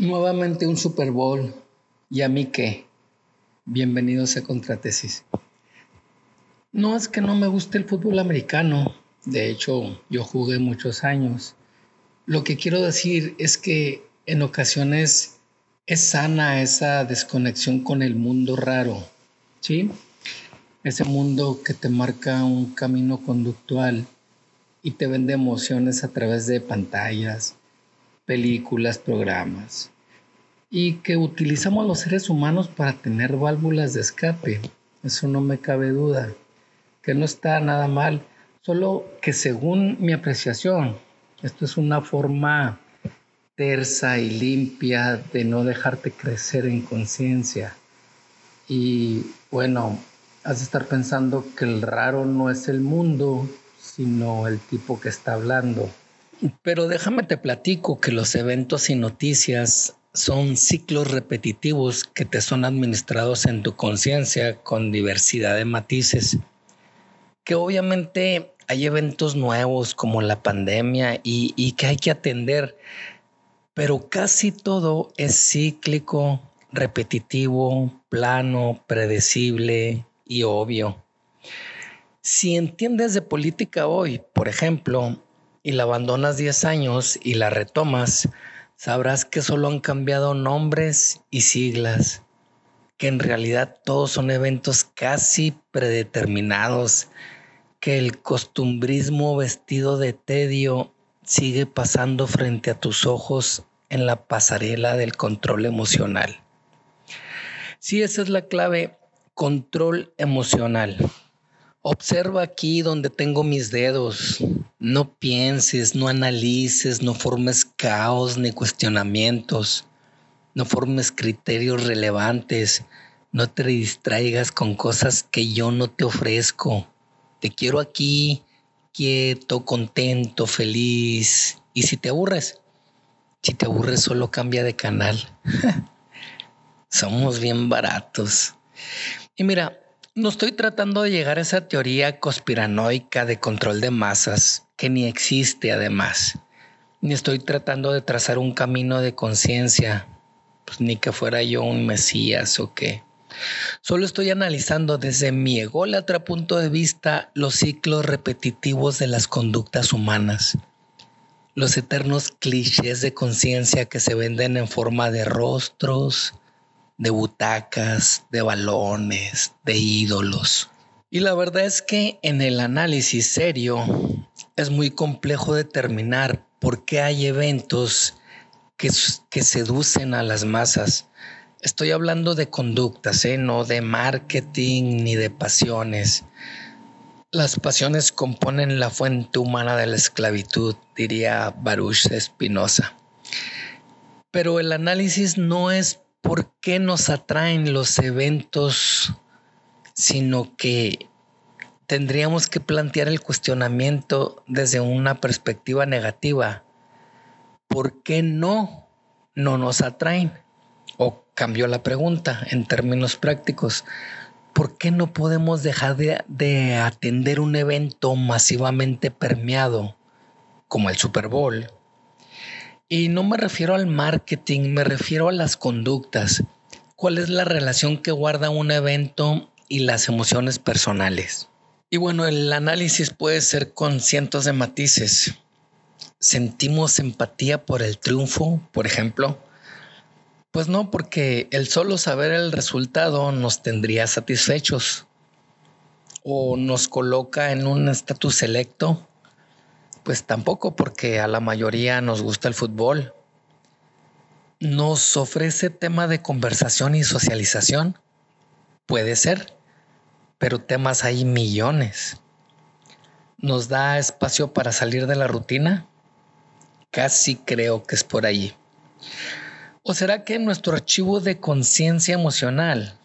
Nuevamente un Super Bowl. ¿Y a mí qué? Bienvenidos a Contratesis. No es que no me guste el fútbol americano. De hecho, yo jugué muchos años. Lo que quiero decir es que en ocasiones es sana esa desconexión con el mundo raro. ¿Sí? Ese mundo que te marca un camino conductual y te vende emociones a través de pantallas, películas, programas, y que utilizamos los seres humanos para tener válvulas de escape. Eso no me cabe duda, que no está nada mal, solo que según mi apreciación, esto es una forma tersa y limpia de no dejarte crecer en conciencia. Y bueno, has de estar pensando que el raro no es el mundo, sino el tipo que está hablando. Pero déjame te platico que los eventos y noticias son ciclos repetitivos que te son administrados en tu conciencia con diversidad de matices. Que obviamente hay eventos nuevos como la pandemia y, que hay que atender, pero casi todo es cíclico, repetitivo, plano, predecible y obvio. Si entiendes de política hoy, por ejemplo, y la abandonas 10 años y la retomas, sabrás que solo han cambiado nombres y siglas, que en realidad todos son eventos casi predeterminados, que el costumbrismo vestido de tedio sigue pasando frente a tus ojos en la pasarela del control emocional. Sí, esa es la clave, control emocional. Observa aquí donde tengo mis dedos. No pienses, no analices, no formes caos ni cuestionamientos. No formes criterios relevantes. No te distraigas con cosas que yo no te ofrezco. Te quiero aquí, quieto, contento, feliz. Y si te aburres, si te aburres solo cambia de canal. Somos bien baratos. Y mira, no estoy tratando de llegar a esa teoría conspiranoica de control de masas, que ni existe además. Ni estoy tratando de trazar un camino de conciencia, pues ni que fuera yo un mesías o qué. Solo estoy analizando desde mi ególatra punto de vista los ciclos repetitivos de las conductas humanas, los eternos clichés de conciencia que se venden en forma de rostros, de butacas, de balones, de ídolos. Y la verdad es que en el análisis serio es muy complejo determinar por qué hay eventos que, que seducen a las masas. Estoy hablando de conductas, ¿eh? no de marketing ni de pasiones. Las pasiones componen la fuente humana de la esclavitud, diría Baruch Espinosa. Pero el análisis no es por qué nos atraen los eventos, sino que tendríamos que plantear el cuestionamiento desde una perspectiva negativa. ¿Por qué no, no nos atraen? O cambió la pregunta en términos prácticos. ¿Por qué no podemos dejar de, de atender un evento masivamente permeado como el Super Bowl? Y no me refiero al marketing, me refiero a las conductas. ¿Cuál es la relación que guarda un evento y las emociones personales? Y bueno, el análisis puede ser con cientos de matices. ¿Sentimos empatía por el triunfo, por ejemplo? Pues no, porque el solo saber el resultado nos tendría satisfechos o nos coloca en un estatus selecto pues tampoco, porque a la mayoría nos gusta el fútbol. ¿Nos ofrece tema de conversación y socialización? Puede ser, pero temas hay millones. ¿Nos da espacio para salir de la rutina? Casi creo que es por allí. ¿O será que nuestro archivo de conciencia emocional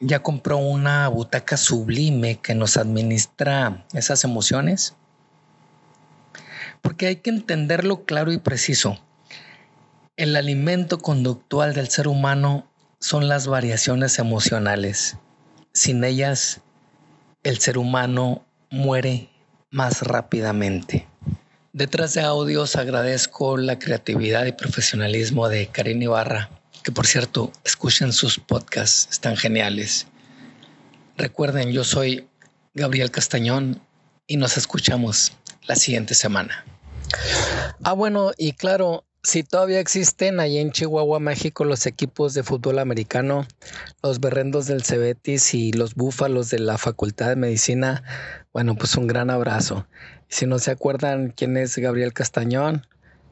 ya compró una butaca sublime que nos administra esas emociones? Porque hay que entenderlo claro y preciso. El alimento conductual del ser humano son las variaciones emocionales. Sin ellas, el ser humano muere más rápidamente. Detrás de audios agradezco la creatividad y profesionalismo de Karin Ibarra, que por cierto, escuchen sus podcasts, están geniales. Recuerden, yo soy Gabriel Castañón y nos escuchamos la siguiente semana. Ah, bueno, y claro, si todavía existen ahí en Chihuahua, México, los equipos de fútbol americano, los berrendos del Cebetis y los búfalos de la Facultad de Medicina, bueno, pues un gran abrazo. Si no se acuerdan quién es Gabriel Castañón,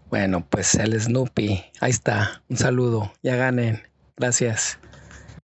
bueno, pues el Snoopy. Ahí está. Un saludo. Ya ganen. Gracias.